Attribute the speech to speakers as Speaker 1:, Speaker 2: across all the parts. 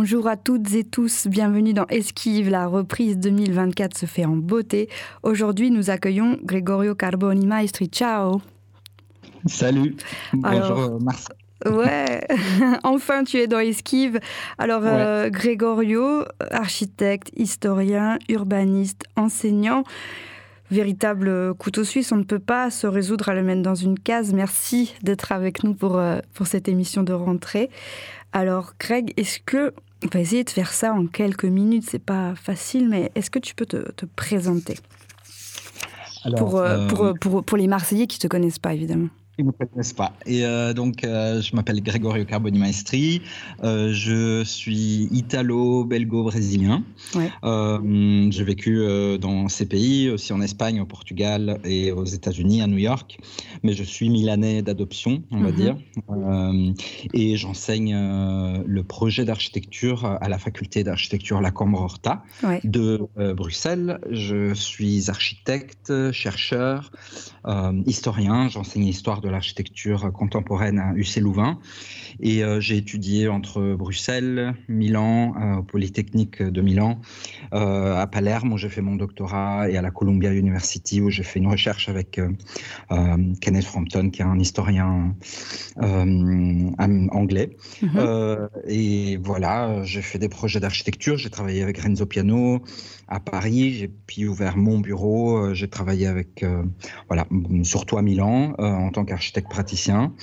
Speaker 1: Bonjour à toutes et tous, bienvenue dans Esquive. La reprise 2024 se fait en beauté. Aujourd'hui, nous accueillons Gregorio Carboni Maestri. Ciao.
Speaker 2: Salut. Bonjour Marcel.
Speaker 1: Ouais, enfin tu es dans Esquive. Alors, euh, Gregorio, architecte, historien, urbaniste, enseignant, véritable couteau suisse, on ne peut pas se résoudre à le mettre dans une case. Merci d'être avec nous pour, euh, pour cette émission de rentrée. Alors, Craig, est-ce que. On va essayer de faire ça en quelques minutes, c'est pas facile, mais est-ce que tu peux te, te présenter? Pour, euh, pour, pour, pour les Marseillais qui ne te connaissent pas, évidemment.
Speaker 2: Ils ne me connaissent pas. Et euh, donc, euh, je m'appelle Gregorio Carboni Maestri. Euh, je suis italo-belgo-brésilien. j'ai vécu dans ces pays, aussi en Espagne, au Portugal et aux États-Unis, à New York. Mais je suis milanais d'adoption, on va mhm. dire. et j'enseigne le projet d'architecture à la faculté d'architecture La Cambre Horta de Bruxelles. Je suis architecte, chercheur, historien. J'enseigne l'histoire de l'architecture contemporaine à UC Louvain. Et euh, j'ai étudié entre Bruxelles, Milan, euh, au Polytechnique de Milan, euh, à Palerme où j'ai fait mon doctorat et à la Columbia University où j'ai fait une recherche avec Kenneth Frampton qui est un historien anglais. Mhm. et voilà, j'ai fait des projets d'architecture. J'ai travaillé avec Renzo Piano à Paris. J'ai puis ouvert mon bureau. J'ai travaillé avec, voilà, surtout à Milan en tant qu'architecte praticien.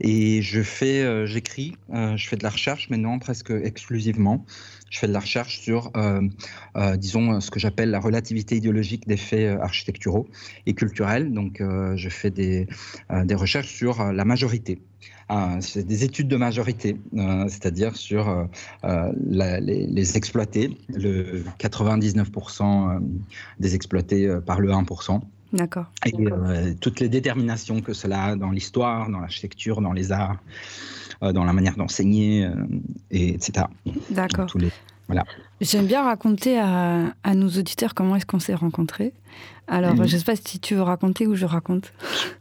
Speaker 2: Et je fais, j'écris, euh, je fais de la recherche maintenant presque exclusivement. Je fais de la recherche sur, euh, euh, disons, ce que j'appelle la relativité idéologique des faits architecturaux et culturels. Donc, je fais des, des recherches sur la majorité. C'est des études de majorité, c'est-à-dire sur les, les, exploités, le 99% des exploités par le 1%.
Speaker 1: D'accord.
Speaker 2: Et toutes les déterminations que cela a dans l'histoire, dans l'architecture, dans les arts. Euh, dans la manière d'enseigner, euh, et etc.
Speaker 1: D'accord.
Speaker 2: Voilà.
Speaker 1: J'aime bien raconter à, à, nos auditeurs comment est-ce qu'on s'est rencontrés. Alors, mhm. je ne sais pas si tu veux raconter ou je raconte.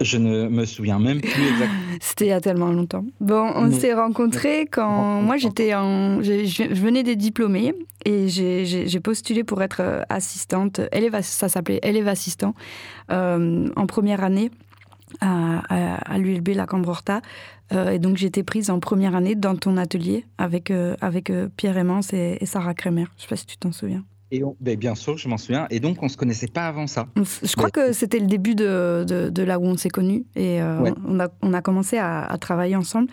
Speaker 2: Je ne me souviens même plus exactement.
Speaker 1: C'était il y a tellement longtemps. Bon, on s'est rencontrés quand moi j'étais en, je, venais des diplômés et j'ai postulé pour être euh, assistante. Élève, ça s'appelait élève assistant en première année à, à, l'ULB La Cambrorta. Euh, et donc été prise en première année dans ton atelier avec, euh, avec euh, Pierre Aymance et, Sarah Kremer. Je ne sais pas si tu t'en souviens.
Speaker 2: Et ben, bien sûr, je m'en souviens. Et donc, on ne se connaissait pas avant ça.
Speaker 1: Je crois que c'était le début de, de, là où on s'est connus. Et on, a, on a commencé à, à, travailler ensemble.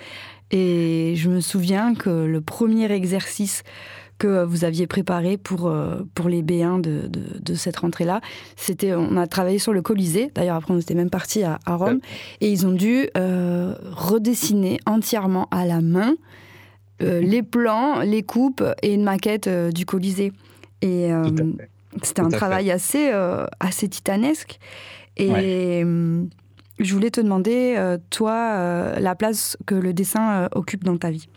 Speaker 1: Et je me souviens que le premier exercice que vous aviez préparé pour, euh, pour les B1 de, de, cette rentrée-là. C'était, on a travaillé sur le Colisée. D'ailleurs, après, on était même parti à, Rome. Et ils ont dû euh, redessiner entièrement à la main euh, les plans, les coupes et une maquette du Colisée. Et c'était un travail assez, assez titanesque. Et je voulais te demander, toi, la place que le dessin occupe dans ta vie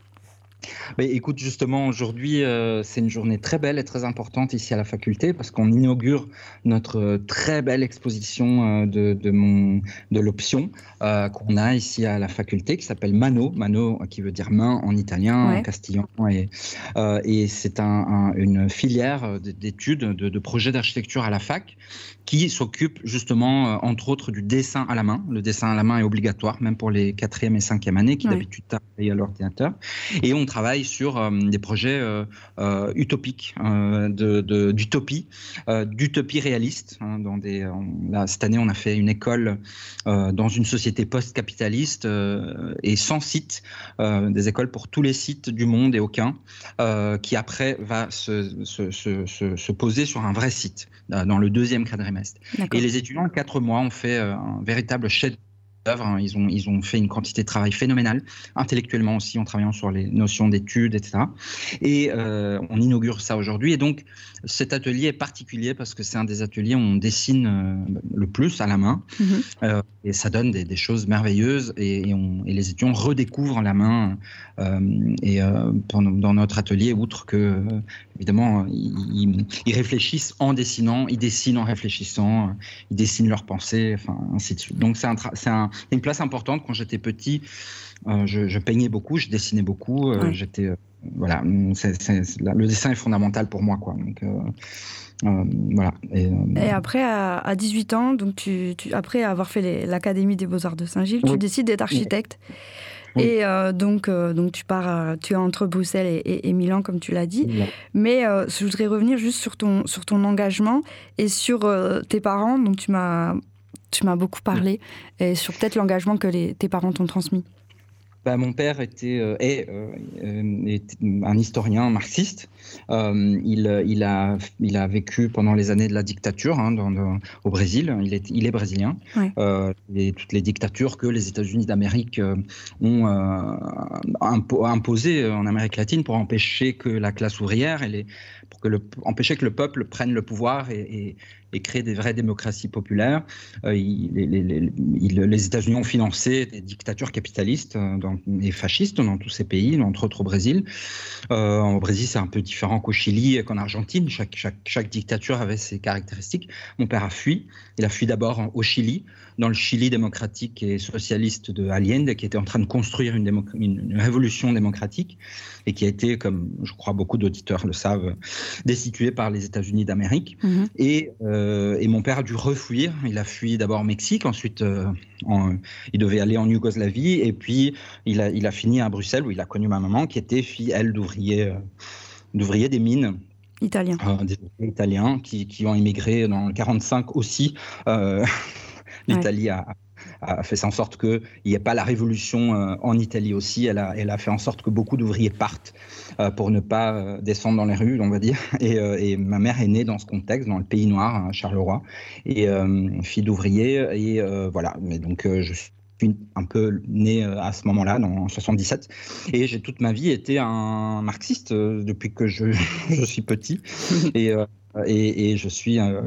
Speaker 2: écoute, justement, aujourd'hui, euh, c'est une journée très belle et très importante ici à la faculté parce qu'on inaugure notre très belle exposition euh, de, de, mon, de l'option euh, qu'on a ici à la faculté qui s'appelle Mano. Mano qui veut dire main en italien, en castillan. Et, et c'est un, une filière d'études, de, de projets d'architecture à la fac qui s'occupe justement, entre autres, du dessin à la main. Le dessin à la main est obligatoire, même pour les quatrième et cinquième années qui d'habitude travaillent à l'ordinateur. Et on travaille sur euh, des projets euh, euh, utopiques, d'utopie, d'utopie réaliste. Hein, dans des, cette année, on a fait une école dans une société post-capitaliste et sans site, des écoles pour tous les sites du monde et aucun, qui après va se, se, se, se, poser sur un vrai site dans le deuxième quadrimestre. Et les étudiants, quatre mois, ont fait un véritable chef Hein. Ils ont, ils ont fait une quantité de travail phénoménale, intellectuellement aussi, en travaillant sur les notions d'études, etc. Et euh, on inaugure ça aujourd'hui. Et donc, cet atelier est particulier parce que c'est un des ateliers où on dessine euh, le plus à la main. Mm-hmm. Euh, et ça donne des, choses merveilleuses. Et, on, et, les étudiants redécouvrent la main. et dans notre atelier, outre que, évidemment, ils, ils, réfléchissent en dessinant, ils dessinent en réfléchissant, ils dessinent leurs pensées, enfin, ainsi de suite. Donc, c'est un, un une place importante quand j'étais petit. Euh, je, peignais beaucoup, je dessinais beaucoup. Euh, j'étais, euh, voilà, le dessin est fondamental pour moi, quoi. Donc, voilà.
Speaker 1: Et, après, à, 18 ans, donc tu, après avoir fait l'Académie des Beaux-Arts de Saint-Gilles, tu décides d'être architecte. Et euh, donc, euh, donc tu pars, tu es entre Bruxelles et, Milan, comme tu l'as dit. Mais euh, je voudrais revenir juste sur ton, sur ton engagement et sur tes parents, dont tu m'as, tu m'as beaucoup parlé, et sur peut-être l'engagement que les, tes parents t'ont transmis.
Speaker 2: Bah, mon père était, euh, est, euh, euh, un historien marxiste. il, il, a, il a vécu pendant les années de la dictature hein, dans, au Brésil. Il est, il est brésilien. et toutes les dictatures que les États-Unis d'Amérique ont imposées en Amérique latine pour empêcher que la classe ouvrière et les, pour que le, empêcher que le peuple prenne le pouvoir et, et créer des vraies démocraties populaires. Euh, les, États-Unis ont financé des dictatures capitalistes euh, et fascistes dans tous ces pays, entre autres au Brésil. Euh, au Brésil, c'est un peu différent qu'au Chili et qu'en Argentine. Chaque, dictature avait ses caractéristiques. Mon père a fui. Il a fui d'abord au Chili, dans le Chili démocratique et socialiste de Allende, qui était en train de construire une, une révolution démocratique et qui a été, comme je crois beaucoup d'auditeurs le savent, destitué par les États-Unis d'Amérique. Et euh, et mon père a dû refuir. Il a fui d'abord au Mexique, ensuite euh, il devait aller en Yougoslavie, et puis il a, il a fini à Bruxelles où il a connu ma maman qui était fille, elle, d'ouvrier euh, des mines.
Speaker 1: Italiens.
Speaker 2: des Italiens qui, qui, ont immigré dans le 45 aussi. L'Italie a, fait en sorte qu'il n'y ait pas la révolution euh, en Italie aussi. Elle a, fait en sorte que beaucoup d'ouvriers partent euh, pour ne pas euh, descendre dans les rues, on va dire. Et, ma mère est née dans ce contexte, dans le pays noir, à Charleroi, et fille d'ouvrier. Et voilà, mais donc je suis un peu né à ce moment-là, en 77. Et j'ai toute ma vie été un marxiste depuis que je, je suis petit. Et et, je suis euh,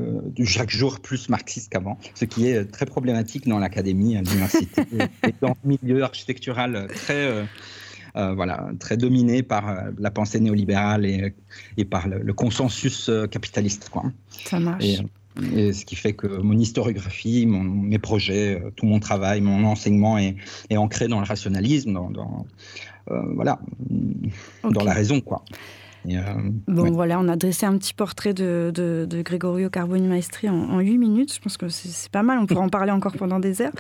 Speaker 2: chaque jour plus marxiste qu'avant, ce qui est très problématique dans l'académie, à l'université, et dans le milieu architectural très, euh, euh, voilà, très dominé par la pensée néolibérale et, et par le, consensus capitaliste. Quoi.
Speaker 1: Ça marche.
Speaker 2: Et, ce qui fait que mon historiographie, mon, mes projets, tout mon travail, mon enseignement est, est ancré dans le rationalisme, dans, dans voilà, dans la raison, quoi.
Speaker 1: Euh, bon, voilà, on a dressé un petit portrait de, de, Gregorio Carboni Maestri en, 8 minutes. Je pense que c'est pas mal, on pourra en parler encore pendant des heures.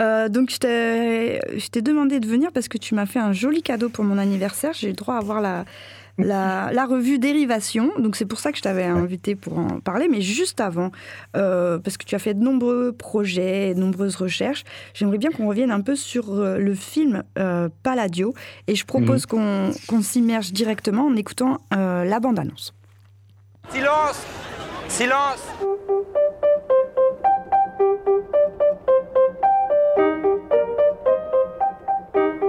Speaker 1: Euh, donc, je t'ai demandé de venir parce que tu m'as fait un joli cadeau pour mon anniversaire. J'ai le droit à voir la, la, revue Dérivation. Donc c'est pour ça que je t'avais invité pour en parler. Mais juste avant, euh, parce que tu as fait de nombreux projets, de nombreuses recherches, j'aimerais bien qu'on revienne un peu sur euh, le film euh, Palladio. Et je propose mhm. qu'on s'immerge directement en écoutant la bande-annonce.
Speaker 3: Silence Silence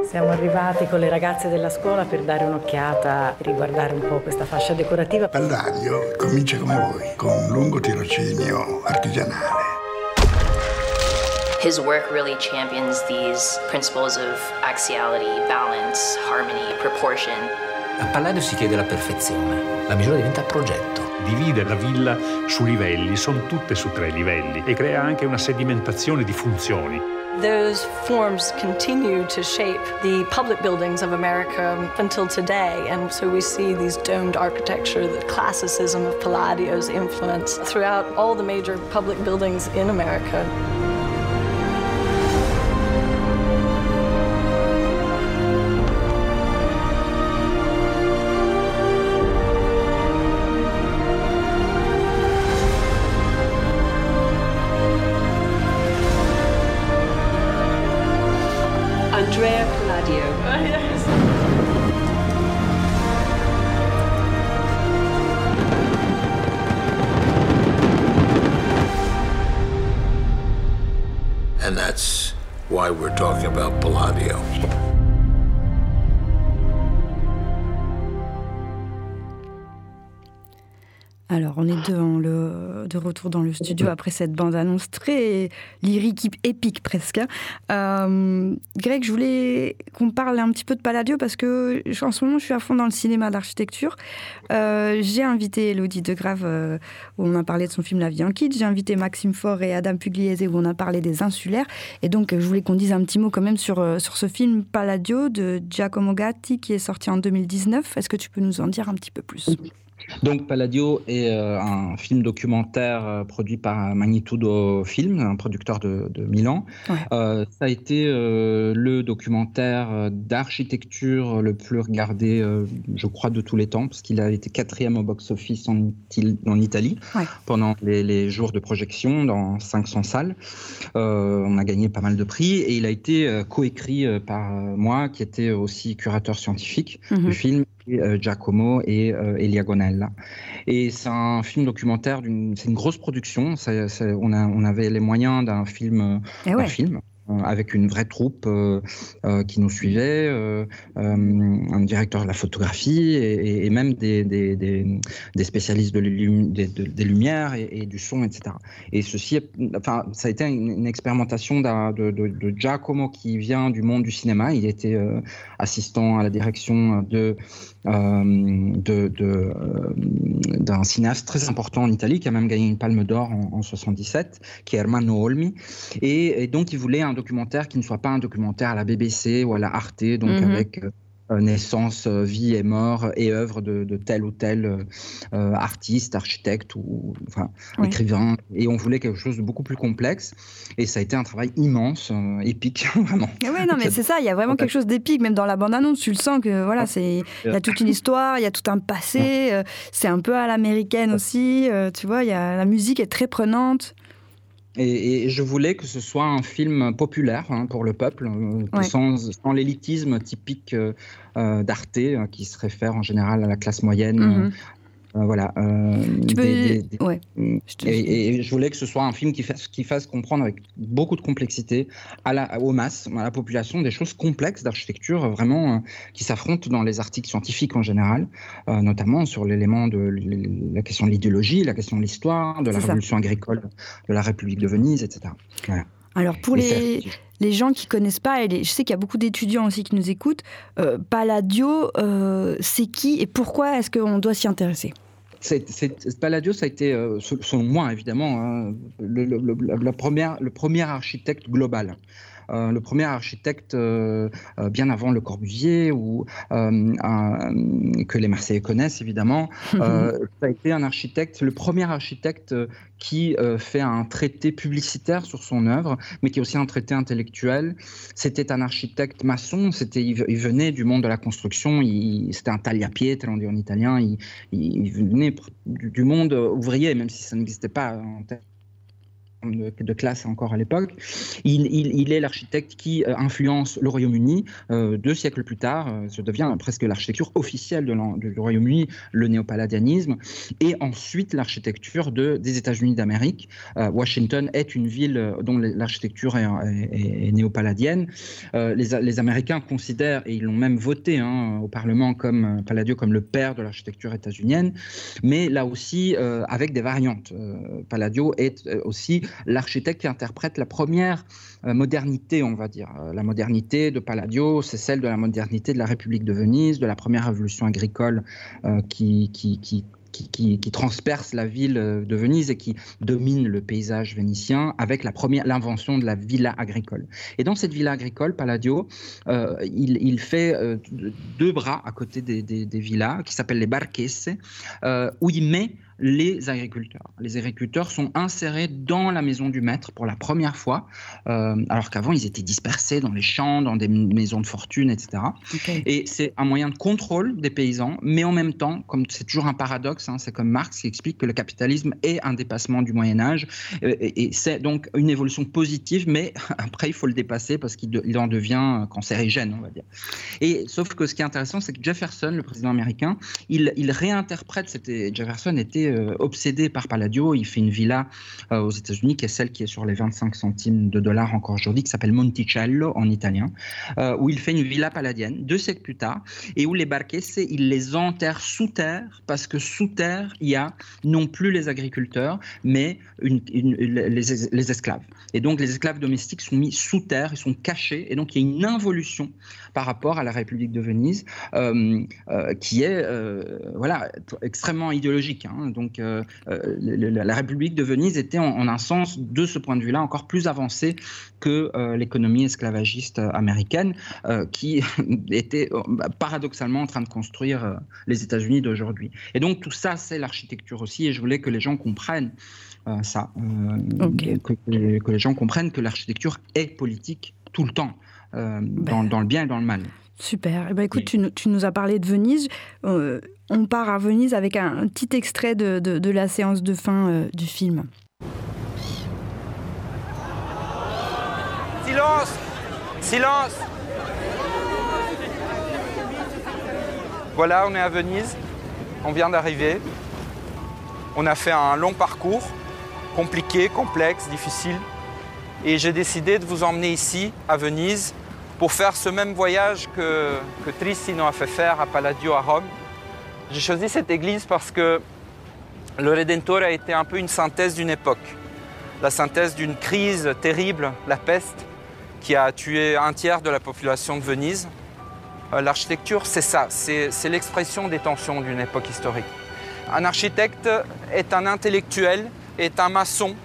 Speaker 4: Siamo arrivati con le ragazze della scuola per dare un'occhiata, riguardare un po' questa fascia decorativa.
Speaker 5: Palladio comincia come voi, con un lungo tirocinio artigianale.
Speaker 6: His work really champions these principles of axiality, balance, harmony, proportion.
Speaker 7: A Palladio si chiede la perfezione, la misura diventa progetto.
Speaker 8: Divide la villa su livelli, sono tutte su tre livelli e crea anche una sedimentazione di funzioni.
Speaker 9: Those forms continue to shape the public buildings of America until today. And so we see these domed architecture, the classicism of Palladio's influence throughout all the major public buildings in America. And that's why we're talking about Palladio.
Speaker 1: Alors, on est de, de retour dans le studio après cette bande-annonce très lyrique, épique presque. Hein. Euh, Greg, je voulais qu'on parle un petit peu de Palladio parce que en ce moment, je suis à fond dans le cinéma d'architecture. Euh, j'ai invité Elodie de Grave, euh, où on a parlé de son film La vie en kit. J'ai invité Maxime Faure et Adam Pugliese, où on a parlé des insulaires. Et donc, je voulais qu'on dise un petit mot quand même sur, sur ce film Palladio de Giacomo Gatti qui est sorti en 2019. Est-ce que tu peux nous en dire un petit peu plus?
Speaker 2: Donc Palladio est euh, un film documentaire euh, produit par Magnitudo Film, un producteur de, Milan. Euh, ça a été le documentaire d'architecture le plus regardé, je crois, de tous les temps, parce qu'il a été quatrième au box-office en, Italie pendant les, jours de projection dans 500 salles. on a gagné pas mal de prix et il a été coécrit par moi, qui était aussi curateur scientifique du mhm. film Giacomo et euh, Elia Gonella. Et c'est un film documentaire, c'est une grosse production. on, on, avait les moyens d'un film, eh un film euh, avec une vraie troupe euh, euh, qui nous suivait, un directeur de la photographie et, même des, des, spécialistes de des lumières et, du son, etc. Et ceci, enfin, ça a été une, expérimentation de, Giacomo qui vient du monde du cinéma. Il était assistant à la direction de d'un cinéaste très important en Italie qui a même gagné une Palme d'Or en, en, 77, qui est Ermanno Olmi. Et, et, donc il voulait un documentaire qui ne soit pas un documentaire à la BBC ou à la Arte, donc mhm. avec euh, euh, naissance, euh, vie et mort et œuvre de, tel ou tel artiste, architecte ou enfin, écrivain. Et on voulait quelque chose de beaucoup plus complexe. Et ça a été un travail immense, épique, vraiment.
Speaker 1: Oui, non, mais c'est ça, il y a vraiment quelque chose d'épique, même dans la bande-annonce, tu le sens que voilà, c'est il y a toute une histoire, il y a tout un passé, c'est un peu à l'américaine aussi, tu vois, il y a, la musique est très prenante.
Speaker 2: Et, je voulais que ce soit un film populaire hein, pour le peuple, euh, sans, l'élitisme typique euh, euh, d'Arte, qui se réfère en général à la classe moyenne, mm-hmm. Voilà. Euh, et, je voulais que ce soit un film qui fasse, qui fasse comprendre avec beaucoup de complexité à la, aux masses, à la population, des choses complexes d'architecture vraiment euh, qui s'affrontent dans les articles scientifiques en général, notamment sur l'élément de la question de l'idéologie, la question de l'histoire, de la révolution agricole de la République de Venise, etc.
Speaker 1: Alors pour les, les, gens qui connaissent pas, et je sais qu'il y a beaucoup d'étudiants aussi qui nous écoutent, euh, Palladio, euh, c'est qui et pourquoi est-ce qu'on doit s'y intéresser?
Speaker 2: Palladio, ça a été, euh, selon moi évidemment, hein, le, première, le premier architecte global. Euh, le premier architecte euh, euh, bien avant Le Corbusier ou que les Marseillais connaissent évidemment. ça a été un architecte, le premier architecte qui fait un traité publicitaire sur son œuvre, mais qui est aussi un traité intellectuel. C'était un architecte maçon, c'était, il, venait du monde de la construction, c'était un tagliapietre, on dit en italien, il, il venait du, monde ouvrier, même si ça n'existait pas en termes de, classe encore à l'époque. Il, est l'architecte qui euh, influence le Royaume-Uni. Euh, deux siècles plus tard, euh, ça devient presque l'architecture officielle du Royaume-Uni, le néopalladianisme, et ensuite l'architecture de, des États-Unis d'Amérique. Washington est une ville dont l'architecture est, néopalladienne. Les, les, Américains considèrent, et ils l'ont même voté hein, au Parlement comme Palladio comme le père de l'architecture états-unienne, mais là aussi avec des variantes. Palladio est aussi l'architecte qui interprète la première euh, modernité, on va dire. Euh, la modernité de Palladio, c'est celle de la modernité de la République de Venise, de la première révolution agricole euh, qui, transperce la ville de Venise et qui domine le paysage vénitien avec la première l'invention de la villa agricole. Et dans cette villa agricole, Palladio, il, fait deux bras à côté des, des, villas qui s'appellent les barquesse, où il met les agriculteurs. Les agriculteurs sont insérés dans la maison du maître pour la première fois, euh, alors qu'avant ils étaient dispersés dans les champs, dans des maisons de fortune, etc. Et c'est un moyen de contrôle des paysans, mais en même temps, comme c'est toujours un paradoxe, hein, c'est comme Marx qui explique que le capitalisme est un dépassement du Moyen Âge, euh, et, c'est donc une évolution positive, mais après il faut le dépasser parce qu'il en devient cancérigène, on va dire. Et sauf que ce qui est intéressant, c'est que Jefferson, le président américain, il, il réinterprète, c'était Jefferson était euh, obsédé par Palladio. Il fait une villa aux États-Unis, qui est celle qui est sur les 25 centimes de dollars encore aujourd'hui, qui s'appelle Monticello en italien, où il fait une villa palladienne deux siècles plus tard, et où les Barchese, il les enterre sous terre, parce que sous terre, il y a non plus les agriculteurs, mais les, esclaves. Et donc les esclaves domestiques sont mis sous terre, ils sont cachés, et donc il y a une involution par rapport à la République de Venise, euh, euh, qui est euh, voilà, extrêmement idéologique. Hein. Donc la République de Venise était en, un sens, de ce point de vue-là, encore plus avancée que l'économie esclavagiste américaine, qui était paradoxalement en train de construire les États-Unis d'aujourd'hui. Et donc tout ça, c'est l'architecture aussi, et je voulais que les gens comprennent ça, que, les gens comprennent que l'architecture est politique tout le temps. Euh, ben. dans, le bien et dans le mal.
Speaker 1: Super. Eh ben, écoute, tu, nous as parlé de Venise. Euh, on part à Venise avec un, petit extrait de, la séance de fin euh, du film.
Speaker 3: Silence Silence Voilà, on est à Venise. On vient d'arriver. On a fait un long parcours, compliqué, complexe, difficile. Et j'ai décidé de vous emmener ici, à Venise, pour faire ce même voyage que, Tristino a fait faire à Palladio à Rome. J'ai choisi cette église parce que le Redentore a été un peu une synthèse d'une époque. La synthèse d'une crise terrible, la peste, qui a tué un tiers de la population de Venise. Euh, l'architecture, c'est ça, c'est l'expression des tensions d'une époque historique. Un architecte est un intellectuel, est un maçon,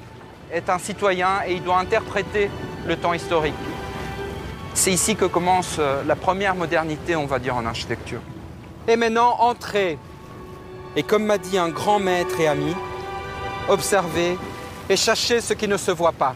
Speaker 3: est un citoyen et il doit interpréter le temps historique. C'est ici que commence euh, la première modernité, on va dire, en architecture. Et maintenant, entrez. Et comme m'a dit un grand maître et ami, observez et cherchez ce qui ne se voit pas.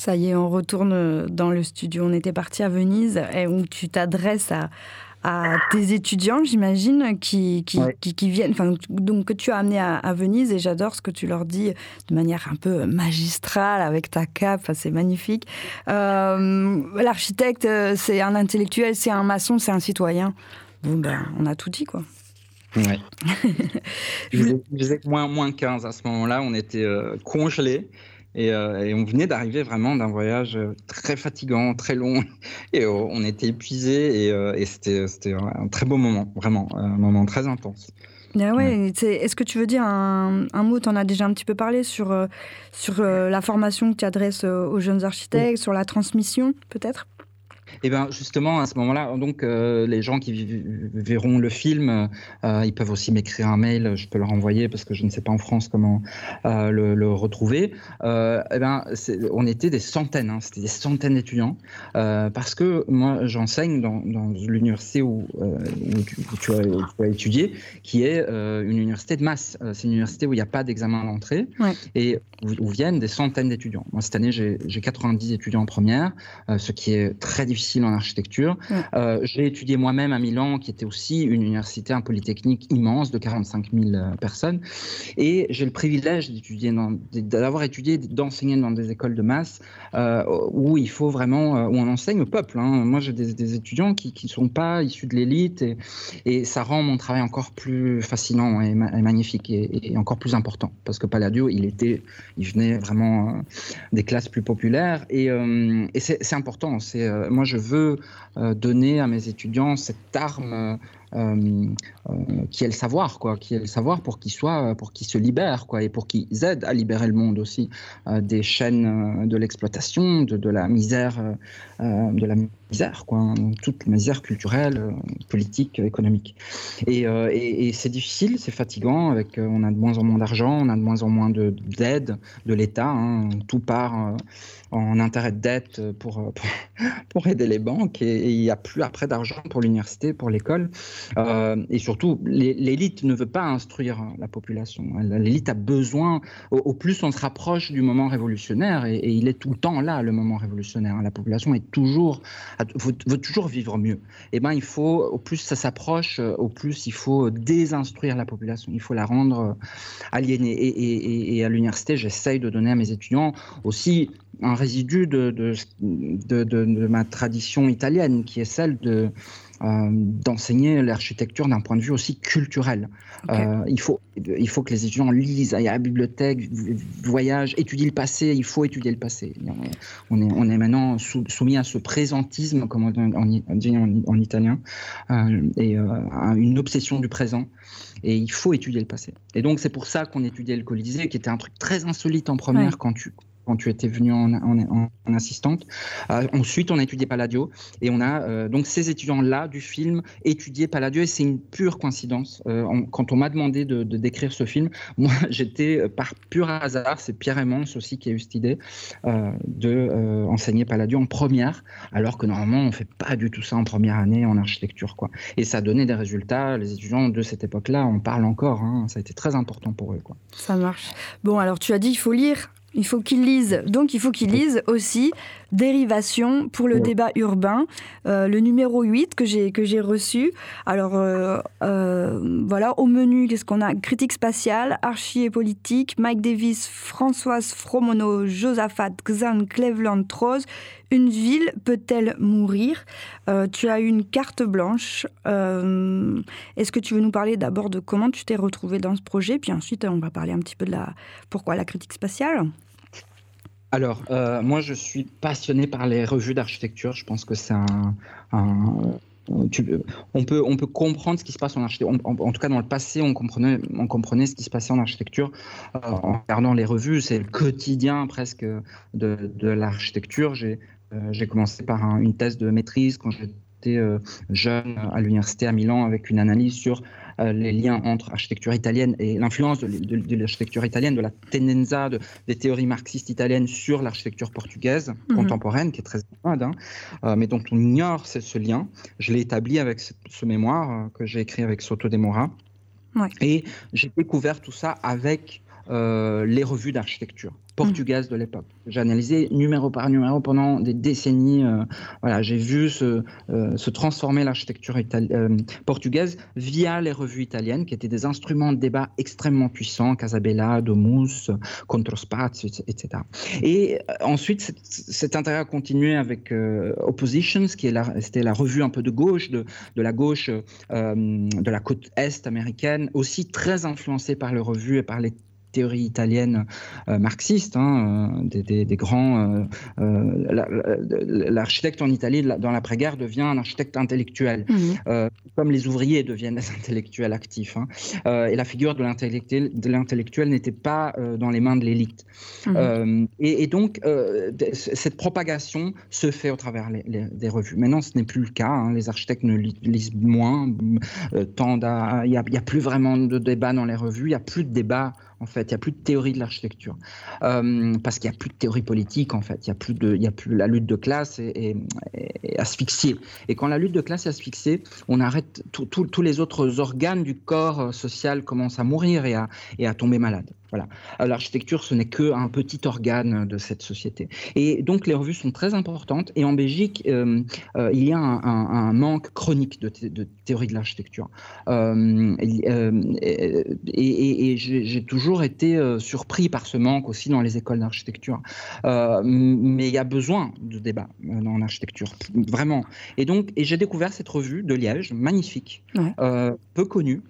Speaker 1: Ça y est, on retourne dans le studio. On était parti à Venise et où tu t'adresses à, à tes étudiants, j'imagine, qui, qui, viennent, enfin, donc que tu as amené à, Venise, et j'adore ce que tu leur dis de manière un peu magistrale, avec ta cape, c'est magnifique. Euh, l'architecte, c'est un intellectuel, c'est un maçon, c'est un citoyen. Bon, ben, on a tout dit, quoi.
Speaker 2: Ouais. je faisais moins, moins 15 à ce moment-là, on était euh, congelés. Euh, et, on venait d'arriver vraiment d'un voyage euh, très fatigant, très long. Et euh, on était épuisés et, c'était un très beau moment, vraiment, un moment très intense.
Speaker 1: Ah ouais, Est-ce que tu veux dire un, mot? Tu en as déjà un petit peu parlé sur, sur la formation que tu adresses aux jeunes architectes, sur la transmission peut-être?
Speaker 2: Et eh bien justement, à ce moment-là, donc euh, les gens qui verront le film, euh, ils peuvent aussi m'écrire un mail, je peux leur envoyer parce que je ne sais pas en France comment euh, le, retrouver. eh ben, on était des centaines, hein, c'était des centaines d'étudiants, parce que moi j'enseigne dans, l'université où, tu, as, étudié, qui est une université de masse. C'est une université où il n'y a pas d'examen d'entrée et où, viennent des centaines d'étudiants. Moi cette année j'ai 90 étudiants en première, ce qui est très difficile en architecture. Euh, j'ai étudié moi-même à Milan, qui était aussi une université, un polytechnique immense de 45 000 euh, personnes. Et j'ai le privilège d'étudier, d'avoir étudié, d'enseigner dans des écoles de masse euh, où il faut vraiment, où on enseigne au peuple. Hein. Moi, j'ai des, étudiants qui ne sont pas issus de l'élite et, et, ça rend mon travail encore plus fascinant et, magnifique et, encore plus important parce que Palladio, il était, il venait vraiment des classes plus populaires et, et c'est important. C'est moi, je veux euh, donner à mes étudiants cette arme euh, euh, qui est le savoir, quoi, qui est le savoir pour qu'ils soient, pour qu'ils se libèrent, quoi, et pour qu'ils aident à libérer le monde aussi des chaînes de l'exploitation, de, de, la misère, de la misère, quoi, hein, toute misère culturelle, politique, économique. Et, et, c'est difficile, c'est fatigant. Avec, on a de moins en moins d'argent, on a de moins en moins d'aide de, l'État. Hein, tout part en intérêt de dette pour, pour, aider les banques et, il n'y a plus après d'argent pour l'université, pour l'école. Euh, et surtout, l'élite ne veut pas instruire la population. L'élite a besoin, au, plus on se rapproche du moment révolutionnaire et, il est tout le temps là, le moment révolutionnaire. La population est toujours veut, toujours vivre mieux. Eh ben, il faut, au plus ça s'approche, au plus il faut désinstruire la population. Il faut la rendre aliénée. Et, à l'université, j'essaye de donner à mes étudiants aussi un résidu de, ma tradition italienne, qui est celle de, euh, d'enseigner l'architecture d'un point de vue aussi culturel. Euh, il, faut, il faut que les étudiants lisent, aillent à la bibliothèque, voyagent, étudient le passé, il faut étudier le passé. On est, on est maintenant soumis à ce présentisme, comme on dit en, italien, euh, et à une obsession du présent et il faut étudier le passé. Et donc c'est pour ça qu'on étudiait le Colisée, qui était un truc très insolite en première quand tu quand tu étais venue en, assistante. Euh, ensuite, on a étudié Palladio et on a euh, donc ces étudiants-là du film étudié Palladio et c'est une pure coïncidence. Euh, quand on m'a demandé de, décrire ce film, moi j'étais par pur hasard, c'est Pierre Emmons aussi qui a eu cette idée de enseigner Palladio en première, alors que normalement on fait pas du tout ça en première année en architecture quoi. Et ça a donné des résultats. Les étudiants de cette époque-là en parlent encore. Hein. Ça a été très important pour eux quoi.
Speaker 1: Ça marche. Bon alors tu as dit il faut lire il faut qu'ils lisent. Donc il faut qu'ils lisent aussi Dérivation pour le débat urbain, euh, le numéro 8 que j'ai, que j'ai reçu. Alors euh, euh, voilà, au menu, qu'est-ce qu'on a? Critique spatiale, archi et politique, Mike Davis, Françoise Fromono, Josaphat Xan, Cleveland Trose. Une ville peut-elle mourir? Tu as une carte blanche. est-ce que tu veux nous parler d'abord de comment tu t'es retrouvé dans ce projet? Puis ensuite, on va parler un petit peu de la pourquoi la critique spatiale?
Speaker 2: Alors, euh, moi, je suis passionné par les revues d'architecture. Je pense que c'est un, on, peut, on peut comprendre ce qui se passe en architecture. En, tout cas, dans le passé, on comprenait, on comprenait ce qui se passait en architecture euh, en regardant les revues. C'est le quotidien presque de, de l'architecture. J'ai euh, commencé par une thèse de maîtrise quand j'étais jeune à l'université à Milan avec une analyse sur les liens entre architecture italienne et l'influence de, l'architecture italienne, de la tendenza des théories marxistes italiennes sur l'architecture portugaise mhm. contemporaine, qui est très importante, hein, euh, mais dont on ignore ce, lien. Je l'ai établi avec ce, mémoire euh, que j'ai écrit avec Soto de Mora. Et j'ai découvert tout ça avec les revues d'architecture portugaise de l'époque. J'ai analysé numéro par numéro pendant des décennies. Euh, voilà, j'ai vu se, euh, se transformer l'architecture euh, portugaise via les revues italiennes, qui étaient des instruments de débat extrêmement puissants, Casabella, Domus, Controspazio, etc. Et ensuite, cet, intérêt a continué avec Oppositions, qui est la, c'était la revue un peu de gauche, de, de la gauche de la côte est américaine, aussi très influencée par les revues et par les théorie italienne euh, marxiste, hein, euh, des, grands. Euh, l'architecte en Italie, dans l'après-guerre, devient un architecte intellectuel, mmh. comme les ouvriers deviennent des intellectuels actifs. Hein. et la figure de l'intellectuel n'était pas dans les mains de l'élite. Mmh. Et, donc, cette propagation se fait au travers des revues. Maintenant, ce n'est plus le cas. Hein. les architectes ne lisent moins, tendent à. Il n'y a, a, plus vraiment de débat dans les revues, il n'y a plus de débat en fait. Il n'y a plus de théorie de l'architecture. Euh, parce qu'il n'y a plus de théorie politique, en fait. Il n'y a, plus de, il y a plus la lutte de classe est, asphyxiée. Et quand la lutte de classe est asphyxiée, on arrête, tous les autres organes du corps social commencent à mourir et à, et à tomber malades. Voilà. L'architecture, ce n'est qu'un petit organe de cette société. Et donc, les revues sont très importantes. Et en Belgique, euh, euh, il y a un, manque chronique de, théorie de l'architecture. Euh, et, j'ai toujours été surpris par ce manque aussi dans les écoles d'architecture. mais il y a besoin de débat dans l'architecture, vraiment. Et donc, et j'ai découvert cette revue de Liège, magnifique, peu connue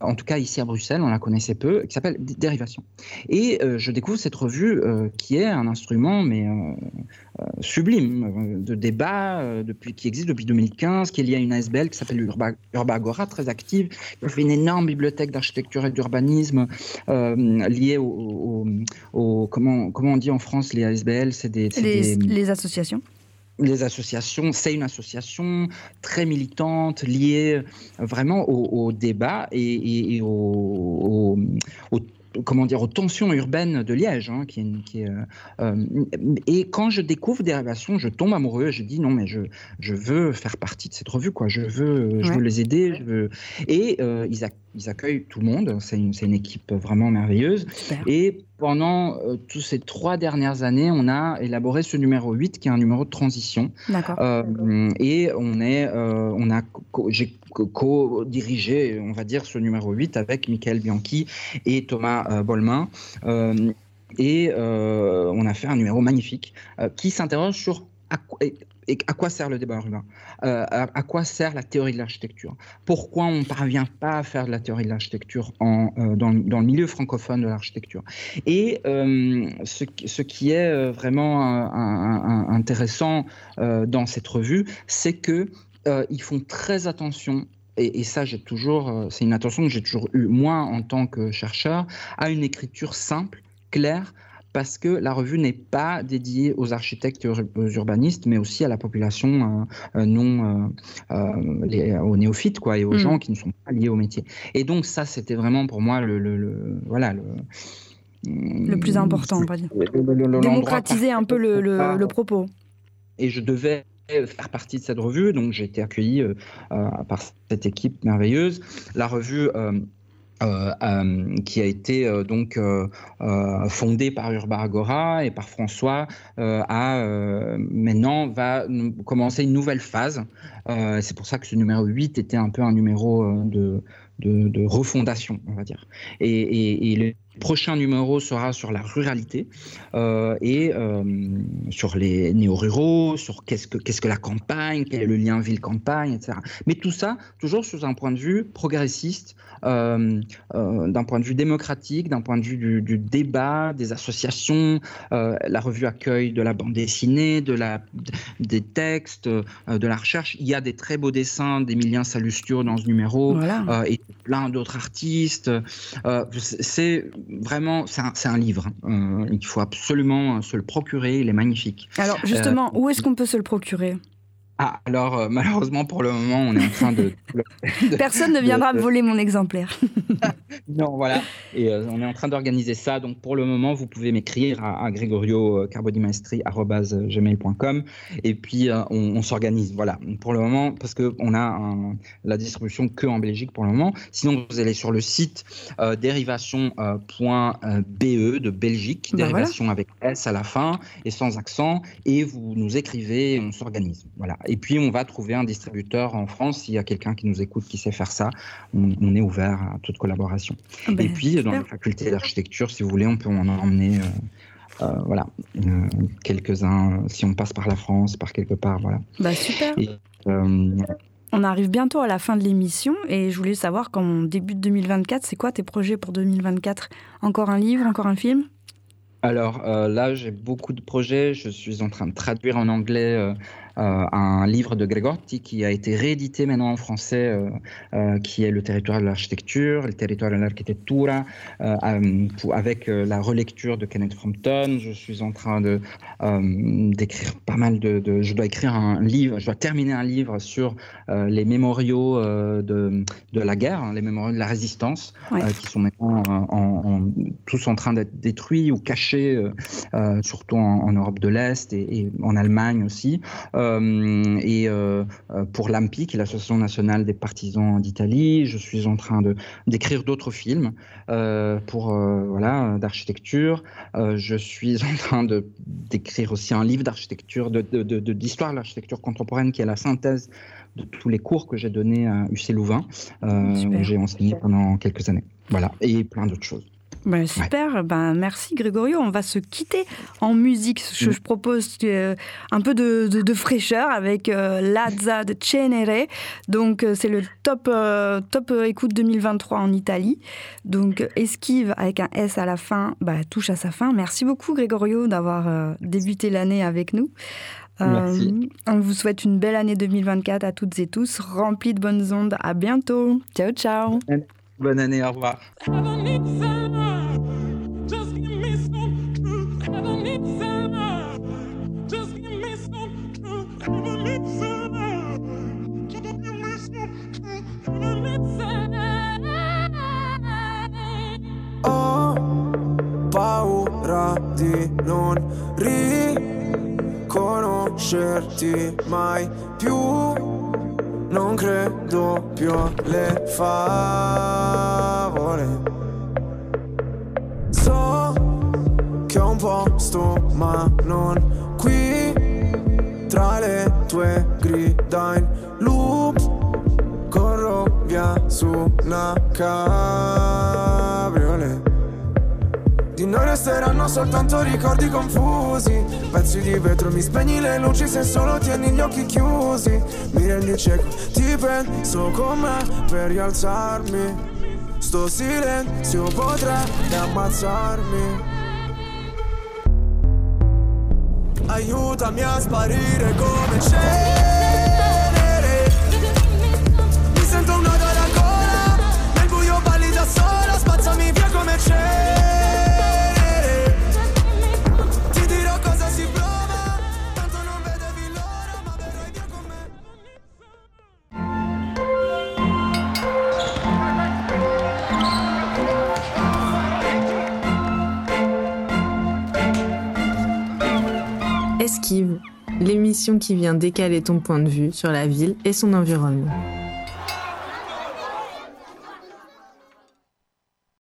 Speaker 2: en tout cas ici à Bruxelles, on la connaissait peu, qui s'appelle Dérivation. Et euh, je découvre cette revue euh, qui est un instrument, mais euh, sublime, de débat depuis, qui existe depuis 2015, qui est lié à une ASBL qui s'appelle Urba, Urbagora, très active, qui fait une énorme bibliothèque d'architecture et d'urbanisme liée au, comment, comment on dit en France les ASBL,
Speaker 1: c'est des, les associations
Speaker 2: les associations, c'est une association très militante, liée vraiment au, débat et, au, comment dire, aux tensions urbaines de Liège. Hein, qui qui est, et quand je découvre Dérivation, je tombe amoureux. Je dis non, mais je, je veux faire partie de cette revue. Quoi. Je, veux, je veux les aider. Je veux... Et ils, ils, accueillent tout le monde. C'est une, une, équipe vraiment merveilleuse. Et pendant euh, toutes ces trois dernières années, on a élaboré ce numéro 8 qui est un numéro de transition. Euh, et on est, euh, on a, j'ai co-dirigé, on va dire, ce numéro 8 avec Michael Bianchi et Thomas Bolmin. et on a fait un numéro magnifique qui s'interroge sur à quoi sert le débat urbain euh, à, quoi sert la théorie de l'architecture? Pourquoi on ne parvient pas à faire de la théorie de l'architecture euh, dans, le milieu francophone de l'architecture? Et euh, ce, qui est vraiment intéressant dans cette revue, c'est que ils font très attention et, et, ça, j'ai toujours, c'est une attention que j'ai toujours eue, moi, en tant que chercheur, à une écriture simple, claire, parce que la revue n'est pas dédiée aux architectes aux urbanistes, mais aussi à la population euh, euh, non, euh, aux néophytes, quoi, et aux mm. gens qui ne sont pas liés au métier. Et donc ça, c'était vraiment pour moi le, voilà le
Speaker 1: le plus important, on va dire. Démocratiser un peu le, propos.
Speaker 2: Et je devais faire partie de cette revue, donc j'ai été accueilli par cette équipe merveilleuse. La revue euh, euh, qui a été euh, donc fondé par Urba Agora et par François, a maintenant va commencer une nouvelle phase. c'est pour ça que ce numéro 8 était un peu un numéro de, de, refondation, on va dire. Et, et, prochain numéro sera sur la ruralité et sur les néo-ruraux, sur qu'est-ce que, qu'est-ce que la campagne, quel est le lien ville-campagne, etc. Mais tout ça, toujours sous un point de vue progressiste, euh, euh, d'un point de vue démocratique, d'un point de vue du, débat, des associations. Euh, la revue accueille de la bande dessinée, de la, des textes, de la recherche. Il y a des très beaux dessins d'Emilien Salustio dans ce numéro et plein d'autres artistes. c'est vraiment, c'est un, livre. Hein. il faut absolument se le procurer. Il est magnifique.
Speaker 1: Alors justement, où est-ce qu'on peut se le procurer?
Speaker 2: Ah, alors euh, malheureusement pour le moment, on est en train de.
Speaker 1: Personne ne viendra me voler mon exemplaire.
Speaker 2: non, voilà. Et euh, on est en train d'organiser ça. Donc pour le moment, vous pouvez m'écrire à, à grégorio.carbodimaestri.com et puis euh, on, s'organise. Voilà. Pour le moment, parce qu'on a la distribution que en Belgique pour le moment. Sinon, vous allez sur le site dérivation.be de Belgique, bah, dérivation avec S à la fin et sans accent, et vous nous écrivez on s'organise. Voilà. Et puis, on va trouver un distributeur en France. S'il y a quelqu'un qui nous écoute qui sait faire ça, on, est ouvert à toute collaboration. Ah ben, et puis, dans la faculté d'architecture, si vous voulez, on peut en emmener. Euh, euh, voilà, euh, quelques-uns, si on passe par la France, par quelque part, voilà.
Speaker 1: Bah, super. on arrive bientôt à la fin de l'émission et je voulais savoir, quand début de 2024, c'est quoi tes projets pour 2024 Encore un livre, encore un film?
Speaker 2: Alors là, j'ai beaucoup de projets. Je suis en train de traduire en anglais euh, un livre de Gregotti qui a été réédité maintenant en français, euh, euh, qui est Le territoire de l'architecture, Le territoire de l'architectura, avec la relecture de Kenneth Frampton. Je suis en train de d'écrire pas mal de, Je dois écrire un livre, je dois terminer un livre sur les mémoriaux de, de la guerre, hein, les mémoriaux de la résistance, qui sont maintenant en, tous en train d'être détruits ou cachés, surtout en, Europe de l'Est et, en Allemagne aussi. Euh, et euh, euh, pour l'AMPI, qui est l'Association nationale des partisans d'Italie, je suis en train de d'écrire d'autres films pour voilà d'architecture. je suis en train de d'écrire aussi un livre d'architecture, de, d'histoire de, l'architecture contemporaine, qui est la synthèse de tous les cours que j'ai donnés à UC Louvain, où j'ai enseigné pendant quelques années. Voilà, et plein d'autres choses.
Speaker 1: Ben, super, ben, merci Grégorio. On va se quitter en musique. Je, mm. propose euh, un peu de, fraîcheur avec euh, Lazza de Cenere. Donc euh, c'est le top, top écoute 2023 en Italie. Donc Esquive avec un S à la fin bah, touche à sa fin. Merci beaucoup Grégorio d'avoir débuté l'année avec nous. on vous souhaite une belle année 2024 à toutes et tous, remplie de bonnes ondes. À bientôt. Ciao, ciao.
Speaker 2: Bonne année, au revoir.
Speaker 10: Paura di non riconoscerti mai più. Non credo più alle favole. So che ho un posto, ma non qui. Tra le tue grida in loop corro via su una cabriolet Di noi resteranno soltanto ricordi confusi. Pezzi di vetro, mi spegni le luci se solo tieni gli occhi chiusi. Mi rendi cieco, ti penso con me per rialzarmi. Sto silenzio potrebbe ammazzarmi. Aiutami a sparire come c'è
Speaker 11: L'émission qui vient décaler ton point de vue sur la ville et son environnement.